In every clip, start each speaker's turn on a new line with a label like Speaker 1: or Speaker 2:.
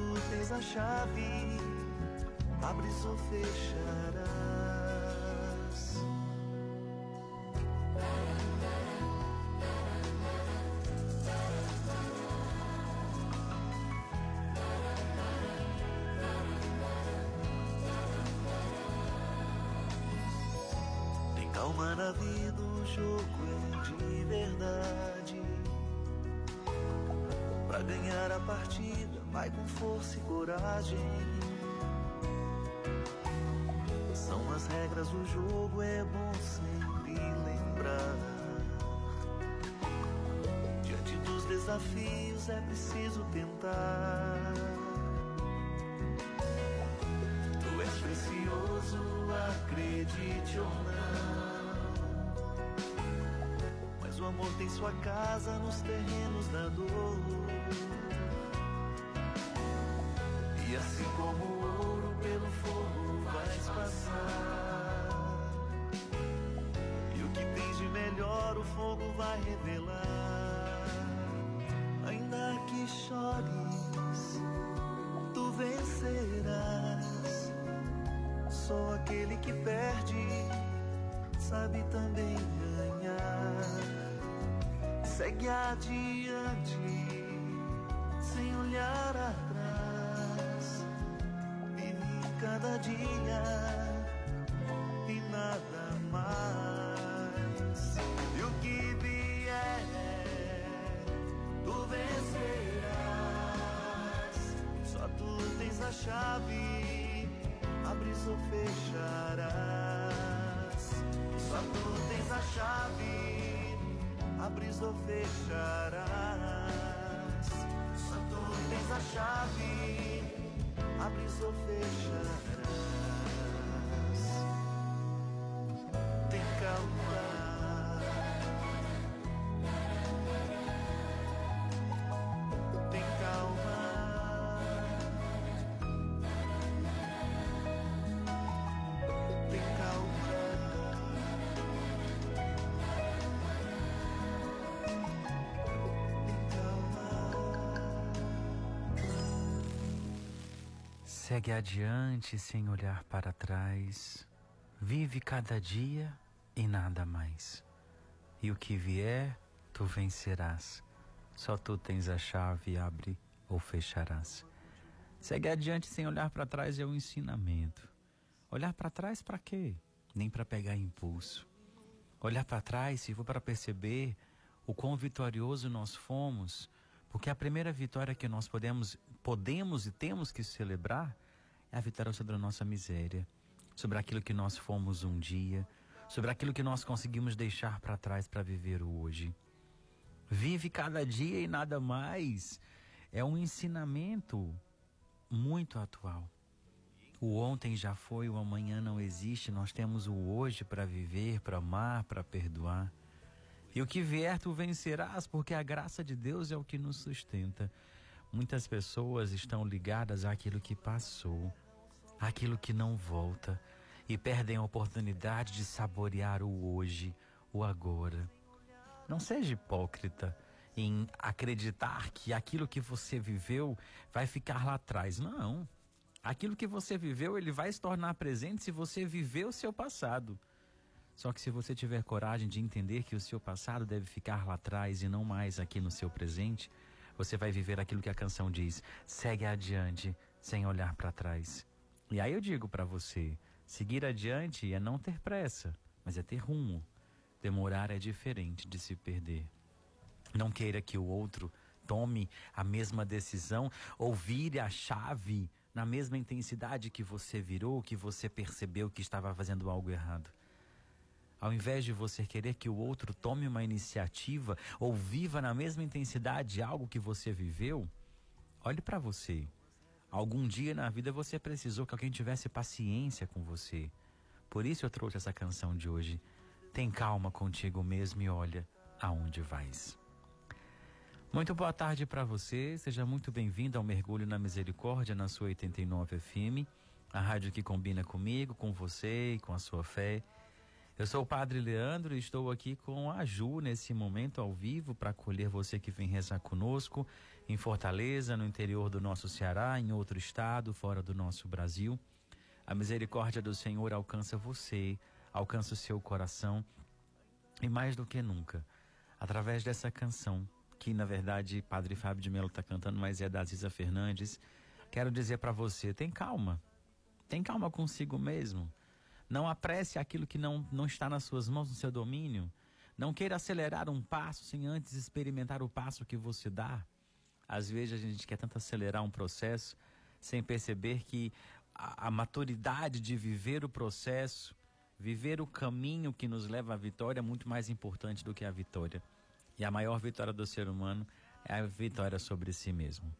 Speaker 1: Tu tens a chave, abres ou fecharás. Tem calma na vida, o jogo é de verdade. Pra ganhar a partida, vai com força e coragem. São as regras do jogo, é bom sempre lembrar. Diante dos desafios é preciso tentar. Tu és precioso, acredite ou não. Mas o amor tem sua casa nos terrenos da dor. E assim como ouro pelo fogo vais passar. E o que tens de melhor o fogo vai revelar. Ainda que chores, tu vencerás. Só aquele que perde sabe também ganhar. Segue adiante, e nada mais. E o que vier, tu vencerás. Só tu tens a chave, abres ou fecharás. Só tu tens a chave, abres ou fecharás. Só tu tens a chave, abres ou fecharás.
Speaker 2: Segue adiante sem olhar para trás. Vive cada dia e nada mais. E o que vier, tu vencerás. Só tu tens a chave, abre ou fecharás. Segue adiante sem olhar para trás é um ensinamento. Olhar para trás para quê? Nem para pegar impulso. Olhar para trás se for para perceber o quão vitorioso nós fomos, porque a primeira vitória que nós podemos, podemos e temos que celebrar é a vitória sobre a nossa miséria, sobre aquilo que nós fomos um dia, sobre aquilo que nós conseguimos deixar para trás para viver o hoje. Vive cada dia e nada mais. É um ensinamento muito atual. O ontem já foi, o amanhã não existe. Nós temos o hoje para viver, para amar, para perdoar. E o que vier tu vencerás, porque a graça de Deus é o que nos sustenta. Muitas pessoas estão ligadas àquilo que passou, àquilo que não volta e perdem a oportunidade de saborear o hoje, o agora. Não seja hipócrita em acreditar que aquilo que você viveu vai ficar lá atrás. Não. Aquilo que você viveu, ele vai se tornar presente se você viver o seu passado. Só que se você tiver coragem de entender que o seu passado deve ficar lá atrás e não mais aqui no seu presente, você vai viver aquilo que a canção diz: segue adiante sem olhar para trás. E aí eu digo para você: seguir adiante é não ter pressa, mas é ter rumo. Demorar é diferente de se perder. Não queira que o outro tome a mesma decisão ou vire a chave na mesma intensidade que você virou, que você percebeu que estava fazendo algo errado. Ao invés de você querer que o outro tome uma iniciativa ou viva na mesma intensidade algo que você viveu, olhe para você. Algum dia na vida você precisou que alguém tivesse paciência com você. Por isso eu trouxe essa canção de hoje. Tem calma contigo mesmo e olha aonde vais. Muito boa tarde para você. Seja muito bem-vindo ao Mergulho na Misericórdia na sua 89 FM, a rádio que combina comigo, com você e com a sua fé. Eu sou o Padre Leandro e estou aqui com a Ju nesse momento ao vivo para acolher você que vem rezar conosco em Fortaleza, no interior do nosso Ceará, em outro estado, fora do nosso Brasil. A misericórdia do Senhor alcança você, alcança o seu coração e mais do que nunca, através dessa canção, que na verdade Padre Fábio de Mello está cantando, mas é da Ziza Fernandes, quero dizer para você: tem calma, tem calma consigo mesmo. Não apresse aquilo que não, não está nas suas mãos, no seu domínio. Não queira acelerar um passo sem antes experimentar o passo que você dá. Às vezes a gente quer tanto acelerar um processo sem perceber que a, a maturidade de viver o processo, viver o caminho que nos leva à vitória é muito mais importante do que a vitória. E a maior vitória do ser humano é a vitória sobre si mesmo.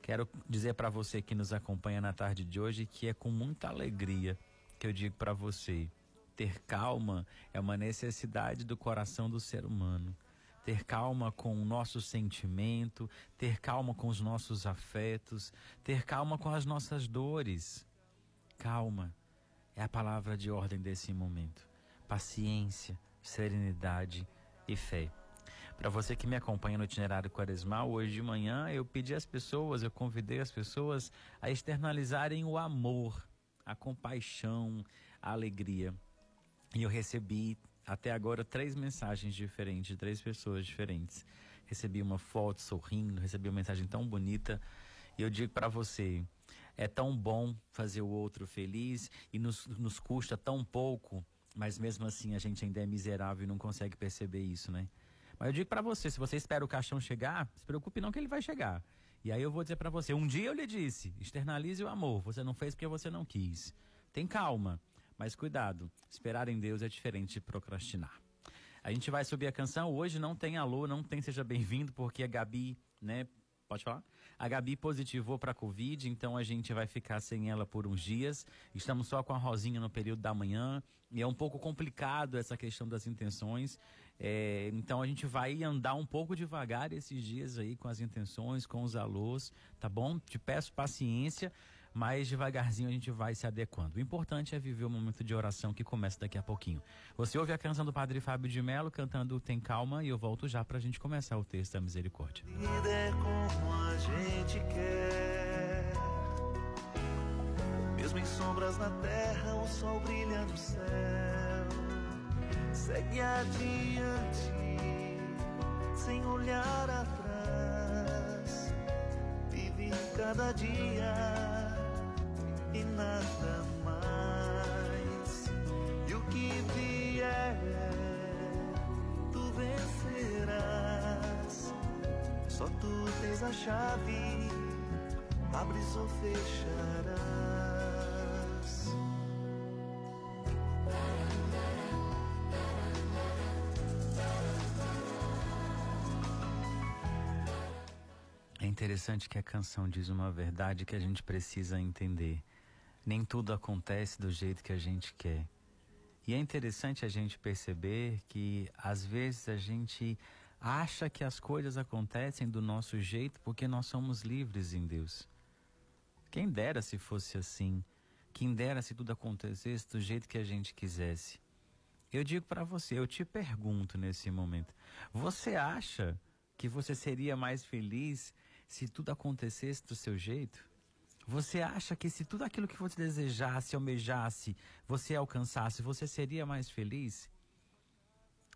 Speaker 2: Quero dizer para você que nos acompanha na tarde de hoje que é com muita alegria que eu digo para você: ter calma é uma necessidade do coração do ser humano. Ter calma com o nosso sentimento, ter calma com os nossos afetos, ter calma com as nossas dores. Calma é a palavra de ordem desse momento. Paciência, serenidade e fé. Para você que me acompanha no itinerário quaresmal, hoje de manhã eu pedi às pessoas, eu convidei as pessoas a externalizarem o amor a compaixão, a alegria. E eu recebi até agora três mensagens diferentes, de três pessoas diferentes. Recebi uma foto sorrindo, recebi uma mensagem tão bonita. E eu digo para você, é tão bom fazer o outro feliz e nos, nos custa tão pouco, mas mesmo assim a gente ainda é miserável e não consegue perceber isso, né? Mas eu digo para você, se você espera o caixão chegar, se preocupe não que ele vai chegar. E aí eu vou dizer para você, um dia eu lhe disse, externalize o amor, você não fez porque você não quis. Tem calma, mas cuidado, esperar em Deus é diferente de procrastinar. A gente vai subir a canção, hoje não tem alô, não tem seja bem-vindo, porque a Gabi, né, pode falar? A Gabi positivou para Covid, então a gente vai ficar sem ela por uns dias. Estamos só com a Rosinha no período da manhã, e é um pouco complicado essa questão das intenções. É, então a gente vai andar um pouco devagar esses dias aí com as intenções, com os alôs, tá bom? Te peço paciência, mas devagarzinho a gente vai se adequando. O importante é viver o momento de oração que começa daqui a pouquinho. Você ouve a canção do Padre Fábio de Mello cantando Tem Calma e eu volto já pra gente começar o texto da misericórdia.
Speaker 1: Vida é como a gente quer. Mesmo em sombras na terra, o sol brilha no céu segue adiante, sem olhar atrás. Vive cada dia e nada mais. E o que vier, tu vencerás. Só tu tens a chave, abres ou fecharás.
Speaker 2: Interessante que a canção diz uma verdade que a gente precisa entender. Nem tudo acontece do jeito que a gente quer. E é interessante a gente perceber que às vezes a gente acha que as coisas acontecem do nosso jeito porque nós somos livres em Deus. Quem dera se fosse assim. Quem dera se tudo acontecesse do jeito que a gente quisesse. Eu digo para você, eu te pergunto nesse momento: você acha que você seria mais feliz se tudo acontecesse do seu jeito? Você acha que se tudo aquilo que você desejasse, almejasse, você alcançasse, você seria mais feliz?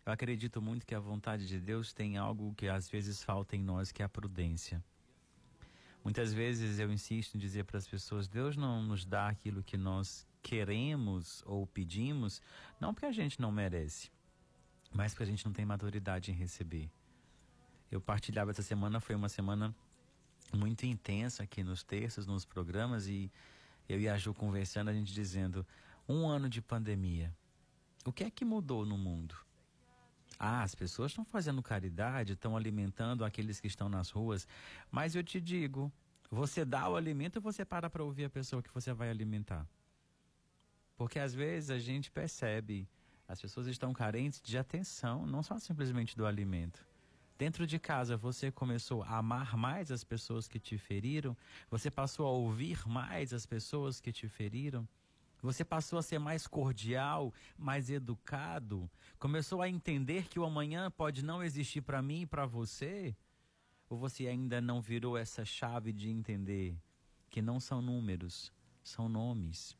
Speaker 2: Eu acredito muito que a vontade de Deus tem algo que às vezes falta em nós, que é a prudência. Muitas vezes eu insisto em dizer para as pessoas: Deus não nos dá aquilo que nós queremos ou pedimos, não porque a gente não merece, mas porque a gente não tem maturidade em receber. Eu partilhava essa semana, foi uma semana muito intensa aqui nos terços, nos programas, e eu e a Ju conversando, a gente dizendo: um ano de pandemia. O que é que mudou no mundo? Ah, as pessoas estão fazendo caridade, estão alimentando aqueles que estão nas ruas, mas eu te digo, você dá o alimento e você para para ouvir a pessoa que você vai alimentar. Porque às vezes a gente percebe, as pessoas estão carentes de atenção, não só simplesmente do alimento. Dentro de casa você começou a amar mais as pessoas que te feriram, você passou a ouvir mais as pessoas que te feriram. Você passou a ser mais cordial, mais educado, começou a entender que o amanhã pode não existir para mim e para você? Ou você ainda não virou essa chave de entender que não são números, são nomes?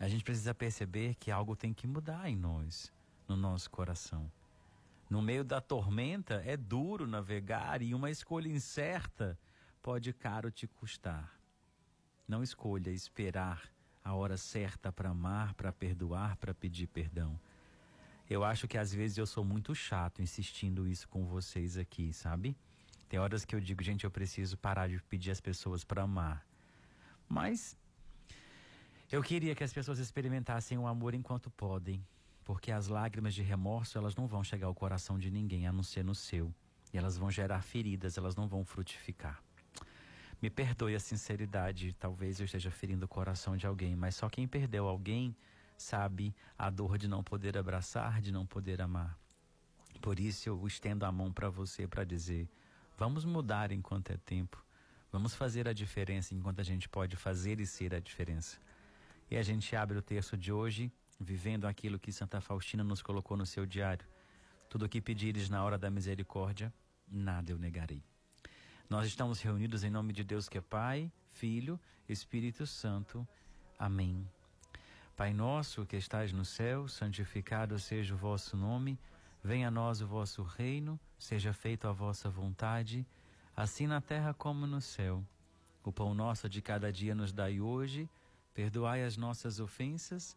Speaker 2: A gente precisa perceber que algo tem que mudar em nós, no nosso coração. No meio da tormenta é duro navegar e uma escolha incerta pode caro te custar. Não escolha esperar a hora certa para amar, para perdoar, para pedir perdão. Eu acho que às vezes eu sou muito chato insistindo isso com vocês aqui, sabe? Tem horas que eu digo, gente, eu preciso parar de pedir as pessoas para amar. Mas eu queria que as pessoas experimentassem o amor enquanto podem, porque as lágrimas de remorso, elas não vão chegar ao coração de ninguém, a não ser no seu. E elas vão gerar feridas, elas não vão frutificar. Me perdoe a sinceridade, talvez eu esteja ferindo o coração de alguém, mas só quem perdeu alguém sabe a dor de não poder abraçar, de não poder amar. Por isso eu estendo a mão para você para dizer: vamos mudar enquanto é tempo. Vamos fazer a diferença enquanto a gente pode fazer e ser a diferença. E a gente abre o texto de hoje, vivendo aquilo que Santa Faustina nos colocou no seu diário. Tudo o que pedires na hora da misericórdia, nada eu negarei. Nós estamos reunidos em nome de Deus que é Pai, Filho, Espírito Santo. Amém. Pai nosso que estais no céu, santificado seja o vosso nome. Venha a nós o vosso reino, seja feita a vossa vontade, assim na terra como no céu. O pão nosso de cada dia nos dai hoje, perdoai as nossas ofensas,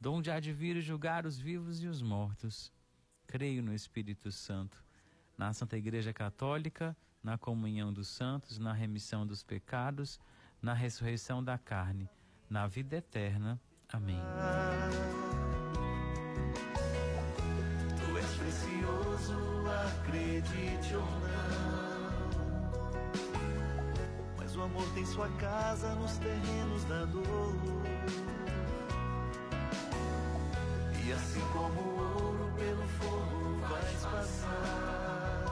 Speaker 2: donde há de vir julgar os vivos e os mortos. Creio no Espírito Santo, na Santa Igreja Católica, na comunhão dos santos, na remissão dos pecados, na ressurreição da carne, na vida eterna. Amém.
Speaker 1: Tu és precioso, acredite ou não. Mas o amor tem sua casa nos terrenos da dor. E assim como o ouro pelo fogo vais passar.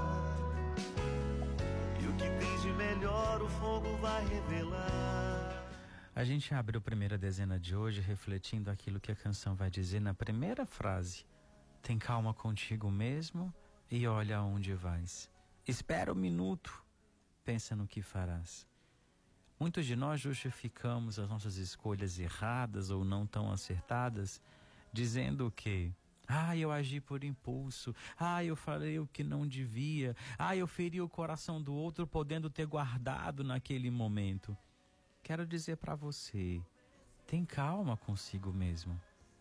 Speaker 1: E o que tens de melhor o fogo vai revelar.
Speaker 2: A gente abre a primeira dezena de hoje refletindo aquilo que a canção vai dizer na primeira frase. Tem calma contigo mesmo e olha aonde vais. Espera um minuto, pensa no que farás. Muitos de nós justificamos as nossas escolhas erradas ou não tão acertadas, dizendo que ah, eu agi por impulso. Ah, eu falei o que não devia. Ah, eu feri o coração do outro podendo ter guardado naquele momento. Quero dizer para você, tem calma consigo mesmo.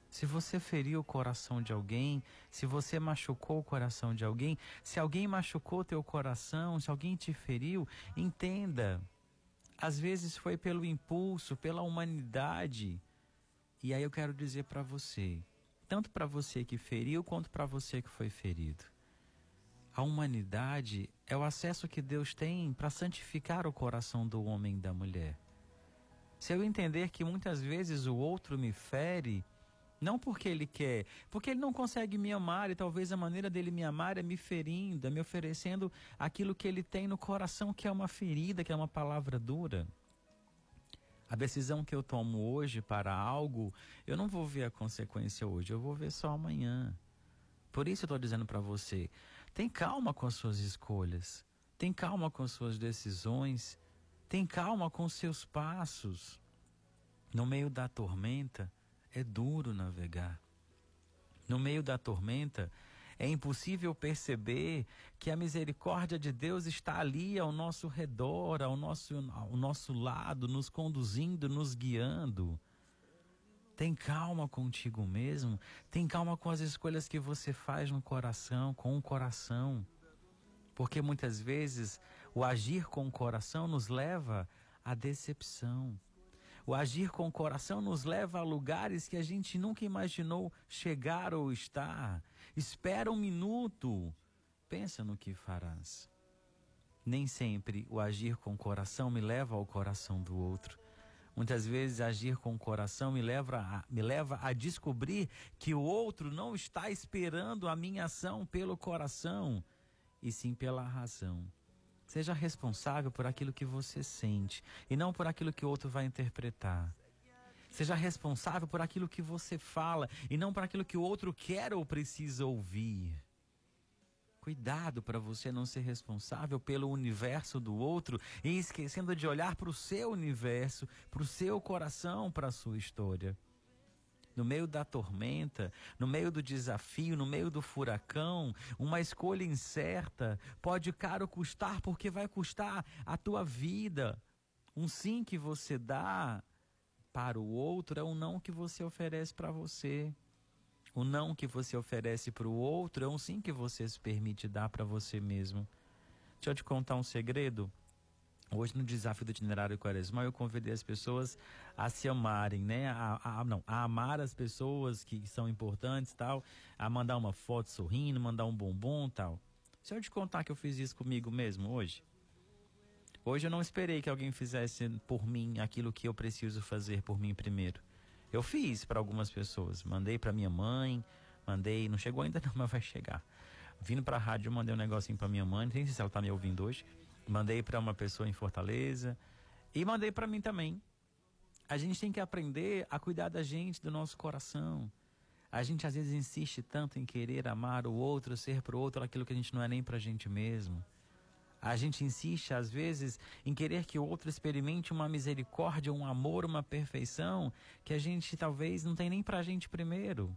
Speaker 2: Se você feriu o coração de alguém, se você machucou o coração de alguém, se alguém machucou teu coração, se alguém te feriu, entenda. Às vezes foi pelo impulso, pela humanidade. E aí eu quero dizer para você, tanto para você que feriu quanto para você que foi ferido. A humanidade é o acesso que Deus tem para santificar o coração do homem e da mulher. Se eu entender que muitas vezes o outro me fere, não porque ele quer, porque ele não consegue me amar e talvez a maneira dele me amar é me ferindo, é me oferecendo aquilo que ele tem no coração, que é uma ferida, que é uma palavra dura. A decisão que eu tomo hoje para algo, eu não vou ver a consequência hoje, eu vou ver só amanhã. Por isso eu estou dizendo para você: tem calma com as suas escolhas, tem calma com as suas decisões, tem calma com os seus passos. No meio da tormenta, é duro navegar. No meio da tormenta, é impossível perceber que a misericórdia de Deus está ali ao nosso redor, ao nosso, ao nosso lado, nos conduzindo, nos guiando. Tem calma contigo mesmo, tem calma com as escolhas que você faz no coração, com o coração. Porque muitas vezes o agir com o coração nos leva à decepção. O agir com o coração nos leva a lugares que a gente nunca imaginou chegar ou estar. Espera um minuto. Pensa no que farás. Nem sempre o agir com o coração me leva ao coração do outro. Muitas vezes agir com o coração me leva, a, me leva a descobrir que o outro não está esperando a minha ação pelo coração, e sim pela razão. Seja responsável por aquilo que você sente e não por aquilo que o outro vai interpretar. Seja responsável por aquilo que você fala e não por aquilo que o outro quer ou precisa ouvir. Cuidado para você não ser responsável pelo universo do outro e esquecendo de olhar para o seu universo, para o seu coração, para a sua história no meio da tormenta, no meio do desafio, no meio do furacão, uma escolha incerta pode caro custar porque vai custar a tua vida. Um sim que você dá para o outro é um não que você oferece para você. O não que você oferece para o outro é um sim que você se permite dar para você mesmo. Deixa eu te contar um segredo. Hoje, no desafio do itinerário quaresmal, eu convidei as pessoas a se amarem, né? A, a, não, a amar as pessoas que são importantes tal, a mandar uma foto sorrindo, mandar um bombom tal. Se eu te contar que eu fiz isso comigo mesmo hoje, hoje eu não esperei que alguém fizesse por mim aquilo que eu preciso fazer por mim primeiro. Eu fiz para algumas pessoas, mandei para minha mãe, mandei, não chegou ainda não, mas vai chegar. Vindo para a rádio, eu mandei um negocinho para minha mãe, não sei se ela tá me ouvindo hoje. Mandei para uma pessoa em Fortaleza e mandei para mim também. A gente tem que aprender a cuidar da gente, do nosso coração. A gente às vezes insiste tanto em querer amar o outro, ser para o outro aquilo que a gente não é nem para a gente mesmo. A gente insiste às vezes em querer que o outro experimente uma misericórdia, um amor, uma perfeição que a gente talvez não tem nem para a gente primeiro.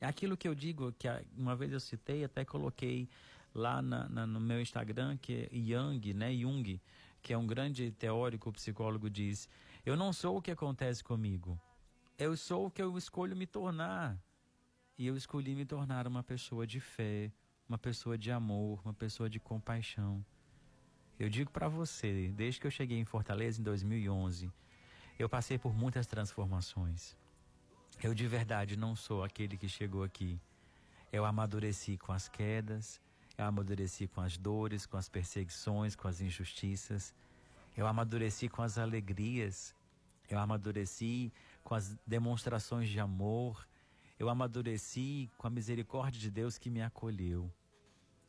Speaker 2: É aquilo que eu digo, que uma vez eu citei, até coloquei lá na, na, no meu Instagram, que é Young, né? Jung, que é um grande teórico, psicólogo, diz: Eu não sou o que acontece comigo, eu sou o que eu escolho me tornar. E eu escolhi me tornar uma pessoa de fé, uma pessoa de amor, uma pessoa de compaixão. Eu digo para você, desde que eu cheguei em Fortaleza em 2011, eu passei por muitas transformações. Eu de verdade não sou aquele que chegou aqui. Eu amadureci com as quedas, eu amadureci com as dores, com as perseguições, com as injustiças. Eu amadureci com as alegrias. Eu amadureci com as demonstrações de amor. Eu amadureci com a misericórdia de Deus que me acolheu.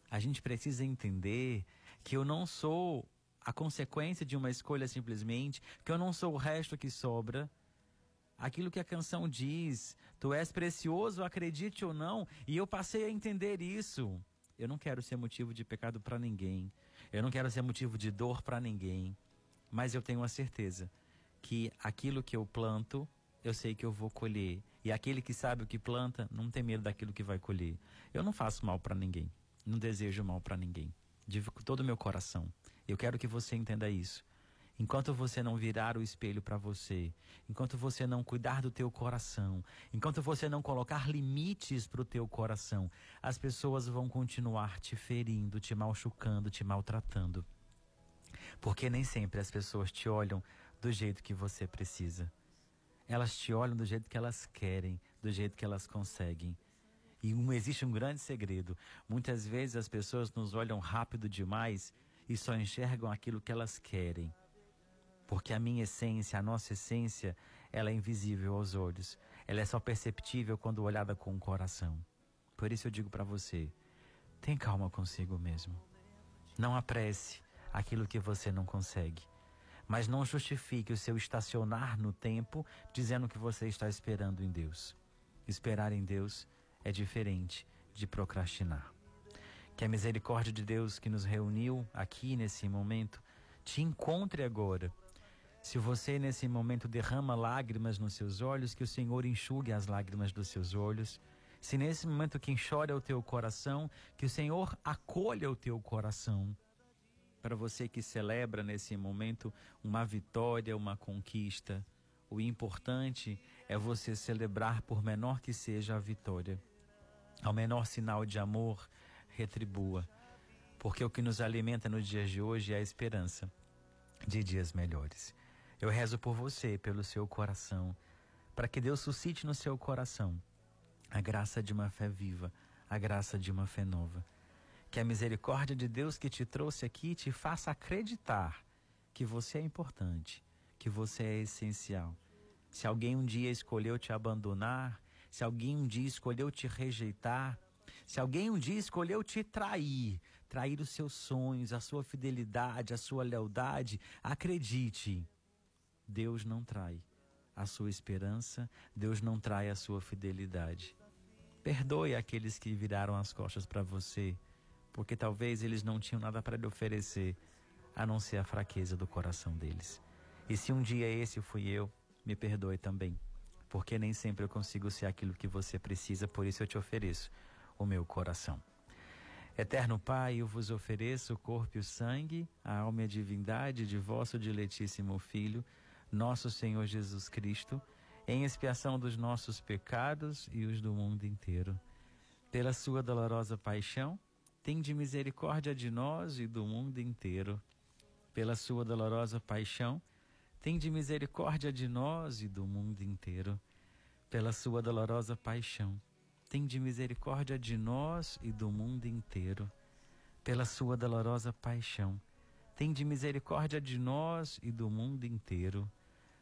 Speaker 2: A gente precisa entender que eu não sou a consequência de uma escolha simplesmente, que eu não sou o resto que sobra. Aquilo que a canção diz, tu és precioso, acredite ou não, e eu passei a entender isso. Eu não quero ser motivo de pecado para ninguém. Eu não quero ser motivo de dor para ninguém. mas eu tenho a certeza que aquilo que eu planto, eu sei que eu vou colher. E aquele que sabe o que planta, não tem medo daquilo que vai colher. Eu não faço mal para ninguém, não desejo mal para ninguém. De todo o meu coração. Eu quero que você entenda isso. Enquanto você não virar o espelho para você, enquanto você não cuidar do teu coração, enquanto você não colocar limites para o teu coração, as pessoas vão continuar te ferindo, te machucando, te maltratando. Porque nem sempre as pessoas te olham do jeito que você precisa. Elas te olham do jeito que elas querem, do jeito que elas conseguem. E um, existe um grande segredo. Muitas vezes as pessoas nos olham rápido demais e só enxergam aquilo que elas querem. Porque a minha essência, a nossa essência, ela é invisível aos olhos. Ela é só perceptível quando olhada com o coração. Por isso eu digo para você: tem calma consigo mesmo. Não apresse aquilo que você não consegue. Mas não justifique o seu estacionar no tempo dizendo que você está esperando em Deus. Esperar em Deus é diferente de procrastinar. Que a misericórdia de Deus que nos reuniu aqui nesse momento te encontre agora se você nesse momento derrama lágrimas nos seus olhos, que o Senhor enxugue as lágrimas dos seus olhos. Se nesse momento quem chora é o teu coração, que o Senhor acolha o teu coração. Para você que celebra nesse momento uma vitória, uma conquista, o importante é você celebrar, por menor que seja a vitória. Ao menor sinal de amor, retribua. Porque o que nos alimenta nos dias de hoje é a esperança de dias melhores. Eu rezo por você, pelo seu coração, para que Deus suscite no seu coração a graça de uma fé viva, a graça de uma fé nova. Que a misericórdia de Deus que te trouxe aqui te faça acreditar que você é importante, que você é essencial. Se alguém um dia escolheu te abandonar, se alguém um dia escolheu te rejeitar, se alguém um dia escolheu te trair, trair os seus sonhos, a sua fidelidade, a sua lealdade, acredite, Deus não trai a sua esperança, Deus não trai a sua fidelidade. Perdoe aqueles que viraram as costas para você, porque talvez eles não tinham nada para lhe oferecer, a não ser a fraqueza do coração deles. E se um dia esse fui eu, me perdoe também, porque nem sempre eu consigo ser aquilo que você precisa, por isso eu te ofereço o meu coração. Eterno Pai, eu vos ofereço o corpo e o sangue, a alma e a divindade de vosso diletíssimo Filho nosso Senhor Jesus Cristo, em expiação dos nossos pecados e os do mundo inteiro. Pela sua dolorosa paixão, tende misericórdia de nós e do mundo inteiro. Pela sua dolorosa paixão, tende misericórdia de nós e do mundo inteiro. Pela sua dolorosa paixão, tende misericórdia de nós e do mundo inteiro. Pela sua dolorosa paixão, tende misericórdia de nós e do mundo inteiro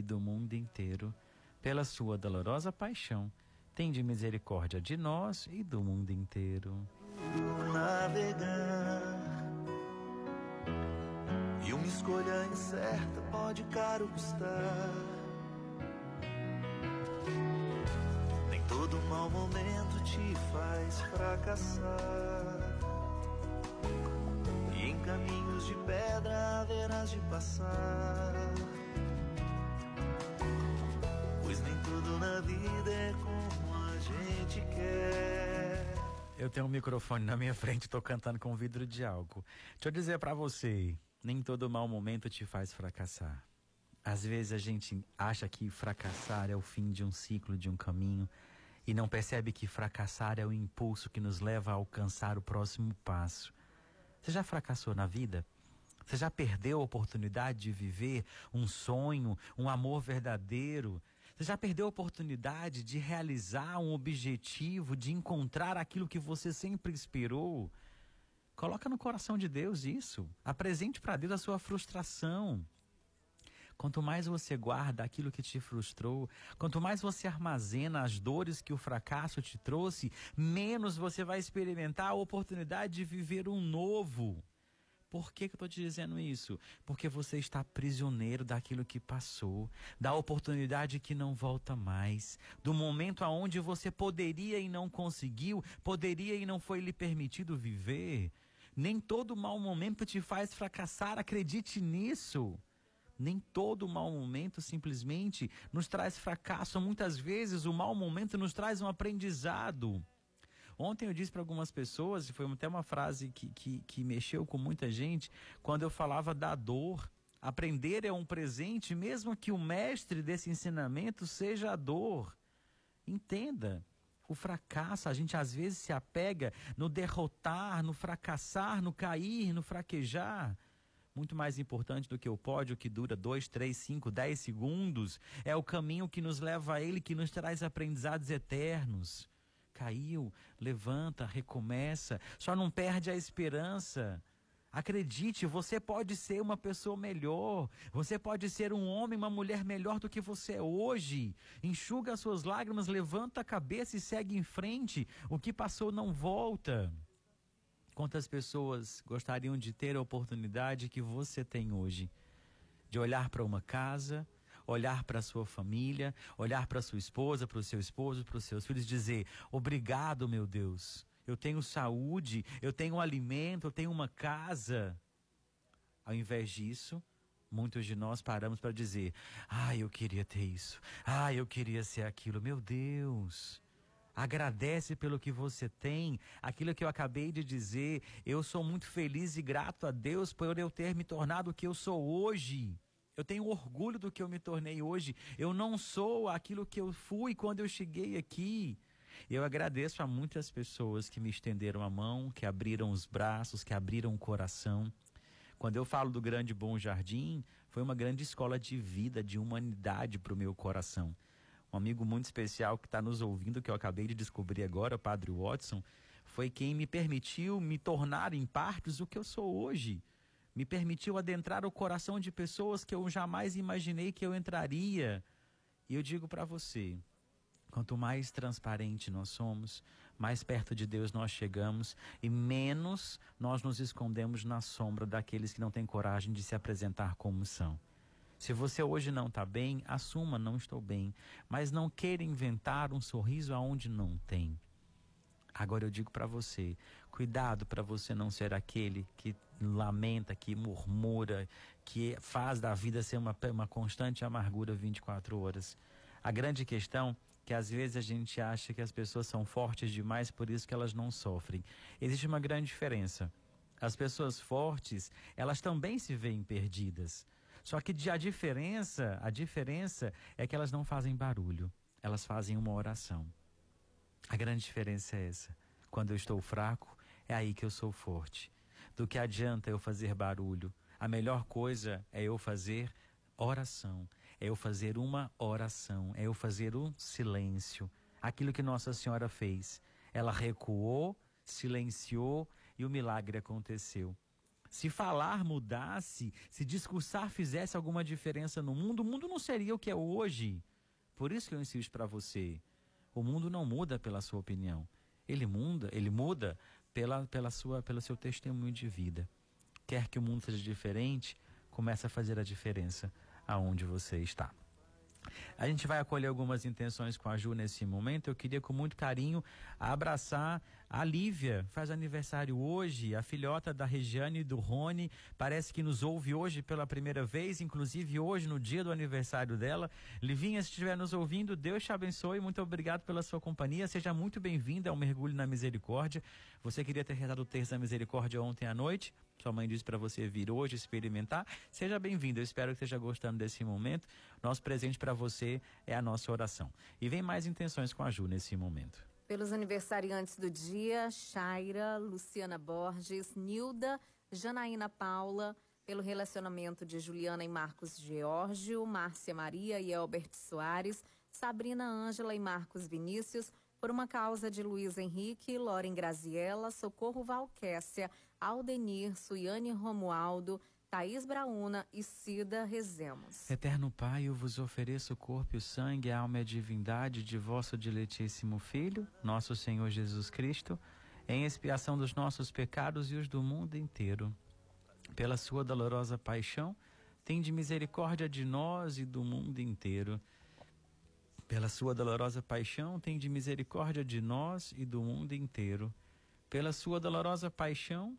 Speaker 2: do mundo inteiro, pela sua dolorosa paixão, tende misericórdia de nós e do mundo inteiro.
Speaker 1: Navegar e uma escolha incerta pode caro custar. Nem todo mau momento te faz fracassar. E em caminhos de pedra haverás de passar. Tudo na vida é como a gente quer.
Speaker 2: Eu tenho um microfone na minha frente, tô cantando com vidro de álcool. Deixa eu dizer para você, nem todo mau momento te faz fracassar. Às vezes a gente acha que fracassar é o fim de um ciclo, de um caminho, e não percebe que fracassar é o impulso que nos leva a alcançar o próximo passo. Você já fracassou na vida? Você já perdeu a oportunidade de viver um sonho, um amor verdadeiro? Você já perdeu a oportunidade de realizar um objetivo, de encontrar aquilo que você sempre esperou? Coloca no coração de Deus isso. Apresente para Deus a sua frustração. Quanto mais você guarda aquilo que te frustrou, quanto mais você armazena as dores que o fracasso te trouxe, menos você vai experimentar a oportunidade de viver um novo. Por que, que eu estou te dizendo isso? Porque você está prisioneiro daquilo que passou, da oportunidade que não volta mais, do momento aonde você poderia e não conseguiu, poderia e não foi lhe permitido viver. Nem todo mau momento te faz fracassar, acredite nisso. Nem todo mau momento simplesmente nos traz fracasso. Muitas vezes o mau momento nos traz um aprendizado. Ontem eu disse para algumas pessoas, e foi até uma frase que, que, que mexeu com muita gente, quando eu falava da dor. Aprender é um presente, mesmo que o mestre desse ensinamento seja a dor. Entenda, o fracasso, a gente às vezes se apega no derrotar, no fracassar, no cair, no fraquejar. Muito mais importante do que o pódio que dura 2, 3, 5, 10 segundos é o caminho que nos leva a ele, que nos traz aprendizados eternos caiu, levanta, recomeça, só não perde a esperança. Acredite, você pode ser uma pessoa melhor. Você pode ser um homem, uma mulher melhor do que você é hoje. Enxuga as suas lágrimas, levanta a cabeça e segue em frente. O que passou não volta. Quantas pessoas gostariam de ter a oportunidade que você tem hoje? De olhar para uma casa, olhar para a sua família, olhar para a sua esposa, para o seu esposo, para os seus filhos, dizer: Obrigado, meu Deus. Eu tenho saúde, eu tenho alimento, eu tenho uma casa. Ao invés disso, muitos de nós paramos para dizer: Ah, eu queria ter isso. Ah, eu queria ser aquilo. Meu Deus. Agradece pelo que você tem, aquilo que eu acabei de dizer. Eu sou muito feliz e grato a Deus por eu ter me tornado o que eu sou hoje. Eu tenho orgulho do que eu me tornei hoje. Eu não sou aquilo que eu fui quando eu cheguei aqui. Eu agradeço a muitas pessoas que me estenderam a mão, que abriram os braços, que abriram o coração. Quando eu falo do Grande Bom Jardim, foi uma grande escola de vida, de humanidade para o meu coração. Um amigo muito especial que está nos ouvindo, que eu acabei de descobrir agora, o Padre Watson, foi quem me permitiu me tornar em partes o que eu sou hoje me permitiu adentrar o coração de pessoas que eu jamais imaginei que eu entraria. E eu digo para você, quanto mais transparente nós somos, mais perto de Deus nós chegamos e menos nós nos escondemos na sombra daqueles que não têm coragem de se apresentar como são. Se você hoje não está bem, assuma, não estou bem. Mas não queira inventar um sorriso aonde não tem. Agora eu digo para você, cuidado para você não ser aquele que lamenta, que murmura, que faz da vida ser uma, uma constante amargura 24 horas. A grande questão é que às vezes a gente acha que as pessoas são fortes demais, por isso que elas não sofrem. Existe uma grande diferença. As pessoas fortes, elas também se veem perdidas. Só que a diferença, a diferença é que elas não fazem barulho, elas fazem uma oração. A grande diferença é essa. Quando eu estou fraco, é aí que eu sou forte. Do que adianta eu fazer barulho? A melhor coisa é eu fazer oração, é eu fazer uma oração, é eu fazer um silêncio. Aquilo que Nossa Senhora fez. Ela recuou, silenciou e o milagre aconteceu. Se falar mudasse, se discursar fizesse alguma diferença no mundo, o mundo não seria o que é hoje. Por isso que eu insisto para você. O mundo não muda pela sua opinião. Ele muda, ele muda pela, pela sua, pelo seu testemunho de vida. Quer que o mundo seja diferente, comece a fazer a diferença aonde você está. A gente vai acolher algumas intenções com a Ju nesse momento. Eu queria com muito carinho abraçar a Lívia, faz aniversário hoje, a filhota da Regiane e do Rony, parece que nos ouve hoje pela primeira vez, inclusive hoje no dia do aniversário dela. Livinha, se estiver nos ouvindo, Deus te abençoe, muito obrigado pela sua companhia, seja muito bem-vinda ao Mergulho na Misericórdia. Você queria ter rezado o terço da misericórdia ontem à noite? Sua mãe disse para você vir hoje experimentar. Seja bem-vindo. Eu espero que esteja gostando desse momento. Nosso presente para você é a nossa oração. E vem mais intenções com a Ju nesse momento.
Speaker 3: Pelos aniversariantes do dia, Shaira, Luciana Borges, Nilda, Janaína Paula, pelo relacionamento de Juliana e Marcos Geórgio, Márcia Maria e Elbert Soares, Sabrina Ângela e Marcos Vinícius, por uma causa de Luiz Henrique, Loren Graziella, Socorro Valquécia, Aldenir, Suiane Romualdo, Thaís Brauna e Cida Rezemos.
Speaker 2: Eterno Pai, eu vos ofereço o corpo e o sangue, a alma e a divindade de vosso diletíssimo Filho, nosso Senhor Jesus Cristo, em expiação dos nossos pecados e os do mundo inteiro. Pela sua dolorosa paixão, tende misericórdia de nós e do mundo inteiro. Pela sua dolorosa paixão, tende misericórdia de nós e do mundo inteiro. Pela sua dolorosa paixão,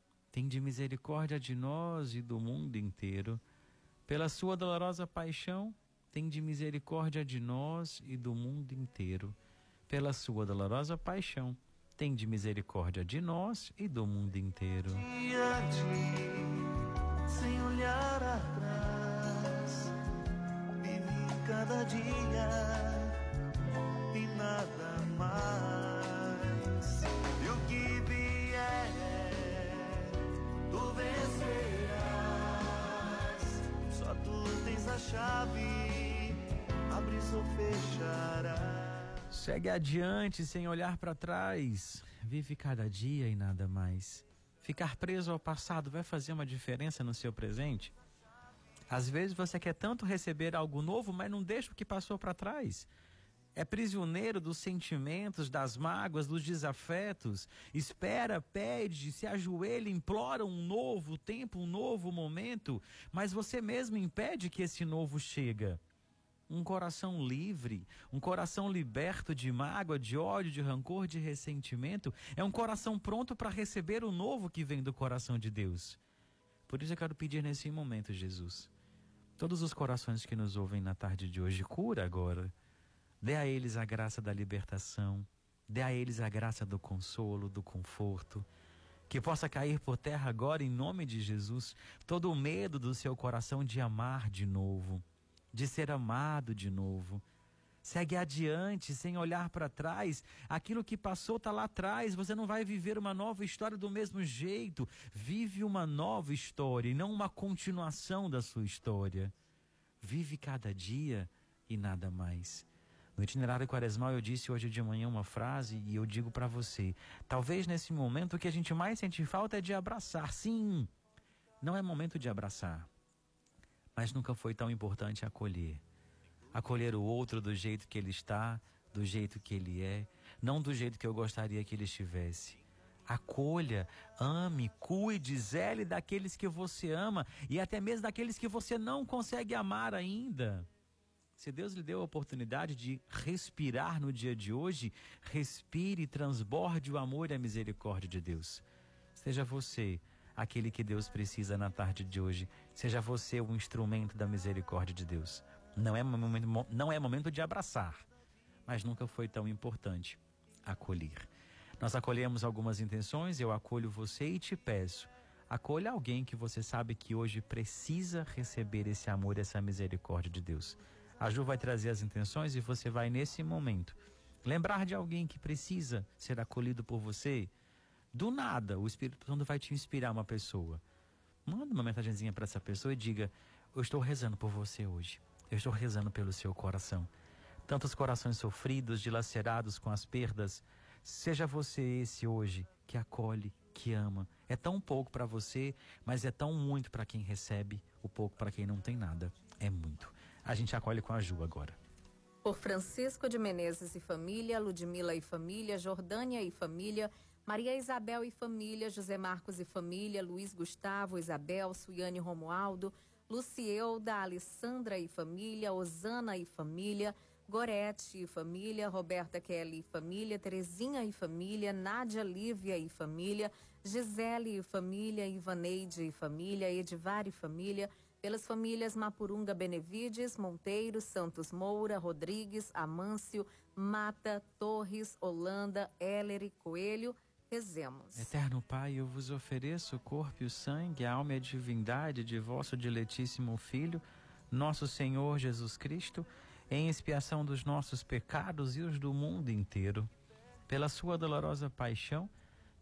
Speaker 2: Tende misericórdia de nós e do mundo inteiro. Pela sua dolorosa paixão, tende misericórdia de nós e do mundo inteiro. Pela sua dolorosa paixão, tende misericórdia de nós e do mundo inteiro.
Speaker 1: Diante, sem olhar atrás, vive cada dia a chave, abres ou fecharás.
Speaker 2: Segue adiante sem olhar para trás. Vive cada dia e nada mais. Ficar preso ao passado vai fazer uma diferença no seu presente? Às vezes você quer tanto receber algo novo, mas não deixa o que passou para trás é prisioneiro dos sentimentos, das mágoas, dos desafetos, espera, pede, se ajoelha, implora um novo tempo, um novo momento, mas você mesmo impede que esse novo chega. Um coração livre, um coração liberto de mágoa, de ódio, de rancor, de ressentimento, é um coração pronto para receber o novo que vem do coração de Deus. Por isso eu quero pedir nesse momento, Jesus, todos os corações que nos ouvem na tarde de hoje, cura agora Dê a eles a graça da libertação, dê a eles a graça do consolo, do conforto. Que possa cair por terra agora, em nome de Jesus, todo o medo do seu coração de amar de novo, de ser amado de novo. Segue adiante, sem olhar para trás. Aquilo que passou está lá atrás. Você não vai viver uma nova história do mesmo jeito. Vive uma nova história e não uma continuação da sua história. Vive cada dia e nada mais. No itinerário quaresmal eu disse hoje de manhã uma frase e eu digo para você: talvez nesse momento o que a gente mais sente falta é de abraçar. Sim, não é momento de abraçar, mas nunca foi tão importante acolher. Acolher o outro do jeito que ele está, do jeito que ele é, não do jeito que eu gostaria que ele estivesse. Acolha, ame, cuide, zele daqueles que você ama e até mesmo daqueles que você não consegue amar ainda. Se Deus lhe deu a oportunidade de respirar no dia de hoje, respire e transborde o amor e a misericórdia de Deus. Seja você aquele que Deus precisa na tarde de hoje. Seja você o instrumento da misericórdia de Deus. Não é momento, não é momento de abraçar, mas nunca foi tão importante acolher. Nós acolhemos algumas intenções, eu acolho você e te peço. Acolha alguém que você sabe que hoje precisa receber esse amor, essa misericórdia de Deus. A Ju vai trazer as intenções e você vai, nesse momento, lembrar de alguém que precisa ser acolhido por você. Do nada, o Espírito Santo vai te inspirar uma pessoa. Manda uma mensagenzinha para essa pessoa e diga: Eu estou rezando por você hoje. Eu estou rezando pelo seu coração. Tantos corações sofridos, dilacerados com as perdas. Seja você esse hoje que acolhe, que ama. É tão pouco para você, mas é tão muito para quem recebe. O pouco para quem não tem nada é muito. A gente acolhe com a Ju agora.
Speaker 3: Por Francisco de Menezes e família, Ludmila e família, Jordânia e família, Maria Isabel e família, José Marcos e família, Luiz Gustavo, Isabel, Suiane Romualdo, Lucielda, Alessandra e família, Osana e família, Gorete e família, Roberta Kelly e família, Terezinha e família, Nádia Lívia e família, Gisele e família, Ivaneide e família, Edivar e família, pelas famílias Mapurunga Benevides, Monteiro, Santos Moura, Rodrigues, Amâncio, Mata, Torres, Holanda, Heller e Coelho, Rezemos.
Speaker 2: Eterno Pai, eu vos ofereço o corpo e o sangue, a alma e a divindade de vosso diletíssimo Filho, nosso Senhor Jesus Cristo, em expiação dos nossos pecados e os do mundo inteiro. Pela sua dolorosa paixão,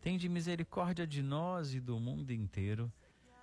Speaker 2: tende misericórdia de nós e do mundo inteiro.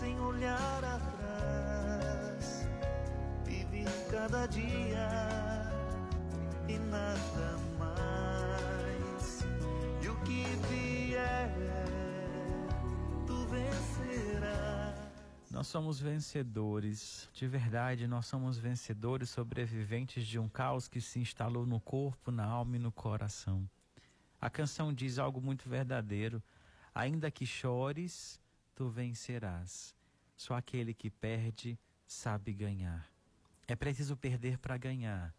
Speaker 1: sem olhar atrás. Vive cada dia e nada mais. E o que vier, tu vencerás.
Speaker 2: Nós somos vencedores, de verdade, nós somos vencedores, sobreviventes de um caos que se instalou no corpo, na alma e no coração. A canção diz algo muito verdadeiro: ainda que chores, tu vencerás. Só aquele que perde sabe ganhar. É preciso perder para ganhar.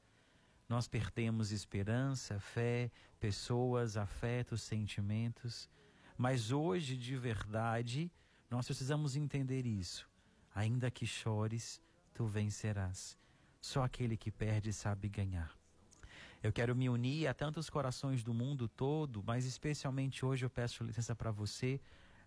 Speaker 2: Nós perdemos esperança, fé, pessoas, afetos, sentimentos. Mas hoje, de verdade, nós precisamos entender isso. Ainda que chores, tu vencerás. Só aquele que perde sabe ganhar. Eu quero me unir a tantos corações do mundo todo, mas especialmente hoje eu peço licença para você.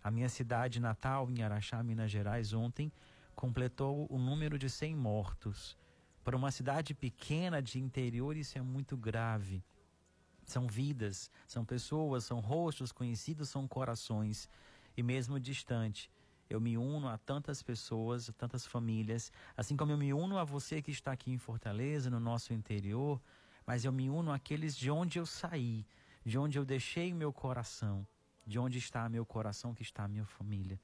Speaker 2: A minha cidade natal, em Araxá, Minas Gerais, ontem completou o número de 100 mortos. Para uma cidade pequena de interior, isso é muito grave. São vidas, são pessoas, são rostos conhecidos, são corações. E mesmo distante, eu me uno a tantas pessoas, a tantas famílias, assim como eu me uno a você que está aqui em Fortaleza, no nosso interior, mas eu me uno àqueles de onde eu saí, de onde eu deixei meu coração, de onde está meu coração, que está a minha família.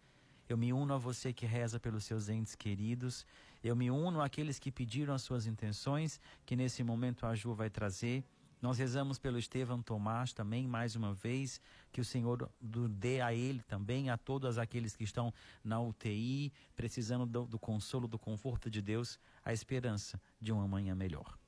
Speaker 2: Eu me uno a você que reza pelos seus entes queridos. Eu me uno àqueles que pediram as suas intenções, que nesse momento a Ju vai trazer. Nós rezamos pelo Estevão Tomás também, mais uma vez, que o Senhor dê a ele também, a todos aqueles que estão na UTI, precisando do, do consolo, do conforto de Deus, a esperança de uma manhã melhor.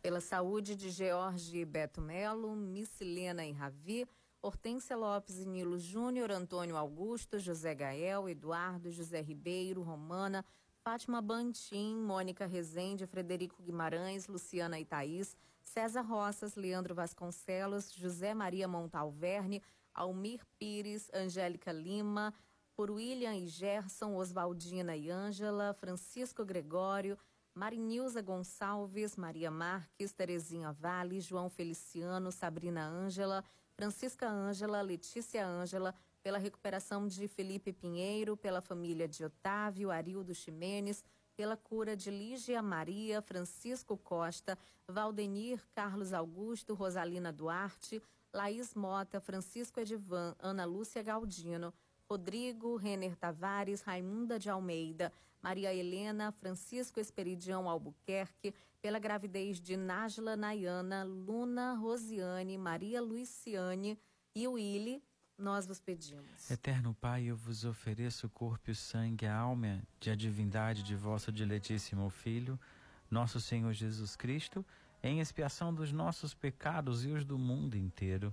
Speaker 3: Pela saúde de George Beto Melo, Missilena e Ravi, Hortência Lopes e Nilo Júnior, Antônio Augusto, José Gael, Eduardo, José Ribeiro, Romana, Fátima Bantim, Mônica Rezende, Frederico Guimarães, Luciana Itaís, César Roças, Leandro Vasconcelos, José Maria Montalverne, Almir Pires, Angélica Lima, por William e Gerson, Oswaldina e Ângela, Francisco Gregório, Marinilza Gonçalves, Maria Marques, Terezinha Vale, João Feliciano, Sabrina Ângela, Francisca Ângela, Letícia Ângela, pela recuperação de Felipe Pinheiro, pela família de Otávio, Arildo Ximenes, pela cura de Lígia Maria, Francisco Costa, Valdenir, Carlos Augusto, Rosalina Duarte, Laís Mota, Francisco Edivan, Ana Lúcia Galdino, Rodrigo, Renner Tavares, Raimunda de Almeida, Maria Helena, Francisco Esperidião Albuquerque, pela gravidez de Nájila Nayana, Luna Rosiane, Maria Luiciane e Willy, nós vos pedimos.
Speaker 2: Eterno Pai, eu vos ofereço o corpo e o sangue, a alma e a divindade de vosso diletíssimo Filho, nosso Senhor Jesus Cristo, em expiação dos nossos pecados e os do mundo inteiro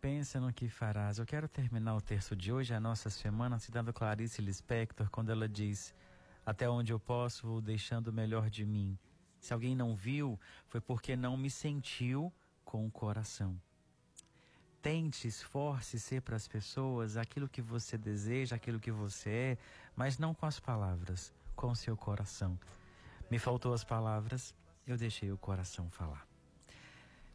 Speaker 1: Pensa no que farás.
Speaker 2: Eu quero terminar o terço de hoje, a nossa semana, citando Clarice Lispector, quando ela diz: Até onde eu posso, vou deixando o melhor de mim. Se alguém não viu, foi porque não me sentiu com o coração. Tente, esforce ser para as pessoas aquilo que você deseja, aquilo que você é, mas não com as palavras, com o seu coração. Me faltou as palavras, eu deixei o coração falar.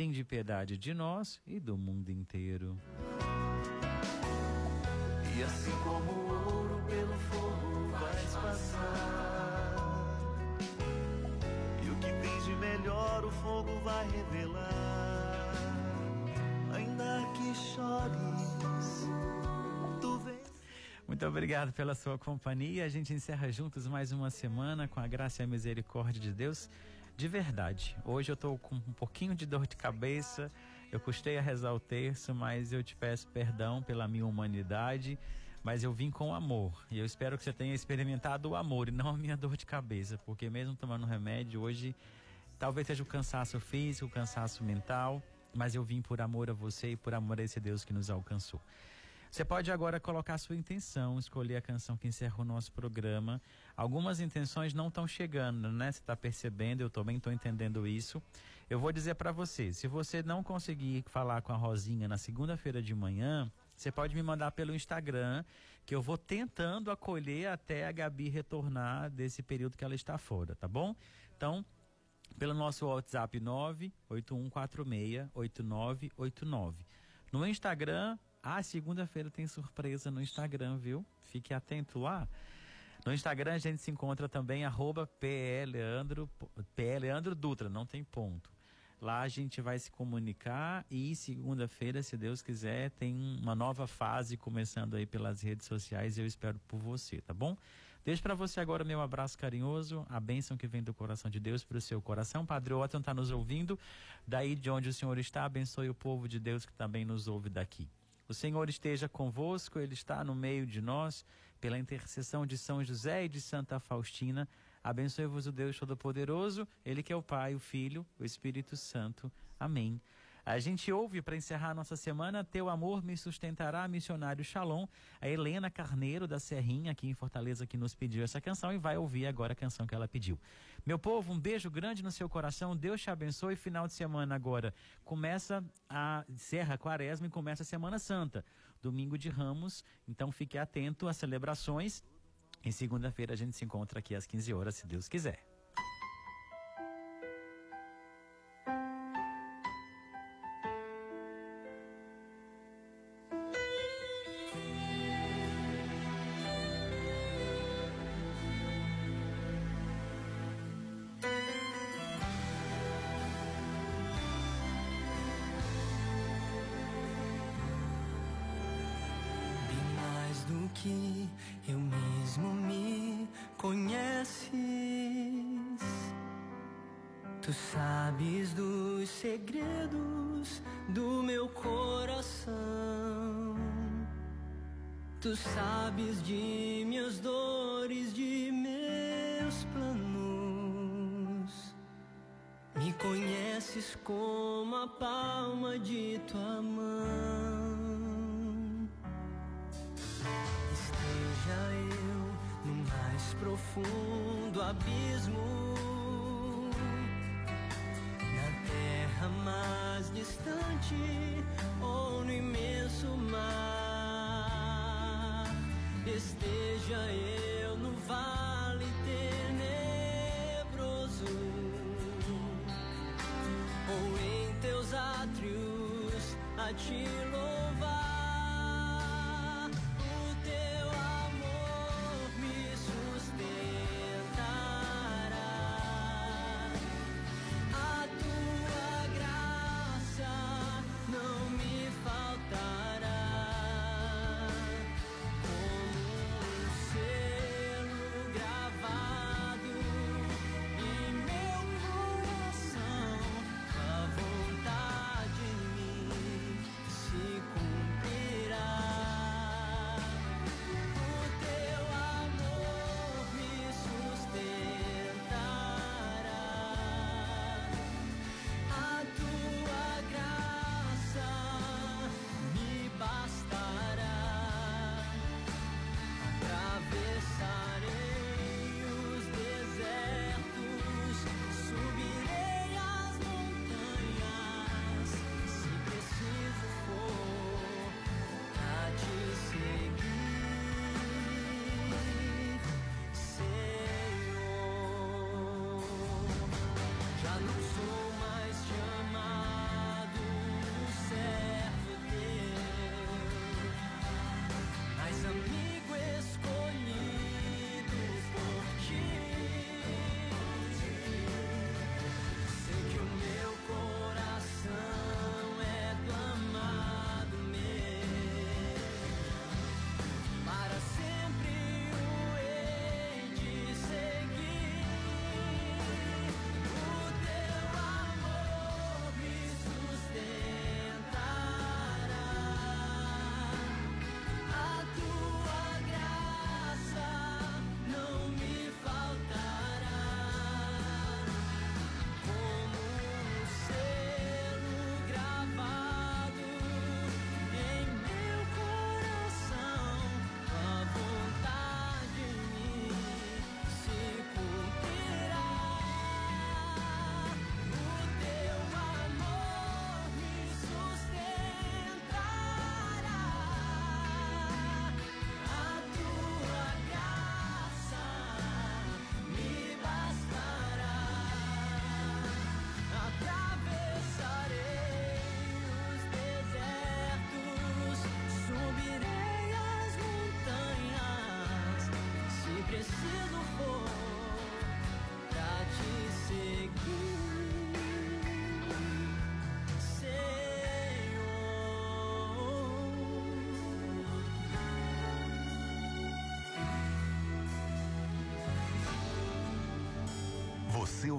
Speaker 2: Tende piedade de nós e do mundo inteiro.
Speaker 1: E assim como o ouro pelo fogo vais passar. E o que tens de melhor o fogo vai revelar. Ainda que chores, tu vens.
Speaker 2: Muito obrigado pela sua companhia. A gente encerra juntos mais uma semana com a graça e a misericórdia de Deus de verdade. Hoje eu estou com um pouquinho de dor de cabeça. Eu custei a rezar o terço, mas eu te peço perdão pela minha humanidade. Mas eu vim com amor. E eu espero que você tenha experimentado o amor e não a minha dor de cabeça. Porque mesmo tomando remédio, hoje talvez seja o cansaço físico, o cansaço mental. Mas eu vim por amor a você e por amor a esse Deus que nos alcançou. Você pode agora colocar sua intenção, escolher a canção que encerra o nosso programa. Algumas intenções não estão chegando, né? Você está percebendo, eu também estou entendendo isso. Eu vou dizer para você, se você não conseguir falar com a Rosinha na segunda-feira de manhã, você pode me mandar pelo Instagram, que eu vou tentando acolher até a Gabi retornar desse período que ela está fora, tá bom? Então, pelo nosso WhatsApp 981468989. No Instagram, ah, segunda-feira tem surpresa no Instagram, viu? Fique atento lá. No Instagram a gente se encontra também arroba Dutra, não tem ponto. Lá a gente vai se comunicar e segunda-feira, se Deus quiser, tem uma nova fase começando aí pelas redes sociais eu espero por você, tá bom? Deixo para você agora meu abraço carinhoso, a bênção que vem do coração de Deus para o seu coração. Padre Otton está nos ouvindo, daí de onde o Senhor está, abençoe o povo de Deus que também nos ouve daqui. O Senhor esteja convosco, Ele está no meio de nós, pela intercessão de São José e de Santa Faustina. Abençoe-vos o Deus Todo-Poderoso, Ele que é o Pai, o Filho, o Espírito Santo. Amém. A gente ouve para encerrar a nossa semana Teu Amor Me Sustentará, Missionário Shalom. A Helena Carneiro da Serrinha, aqui em Fortaleza, que nos pediu essa canção e vai ouvir agora a canção que ela pediu. Meu povo, um beijo grande no seu coração. Deus te abençoe. Final de semana agora começa a Serra Quaresma e começa a Semana Santa, domingo de Ramos. Então fique atento às celebrações. Em segunda-feira a gente se encontra aqui às 15 horas, se Deus quiser.
Speaker 4: Sabes de átrios a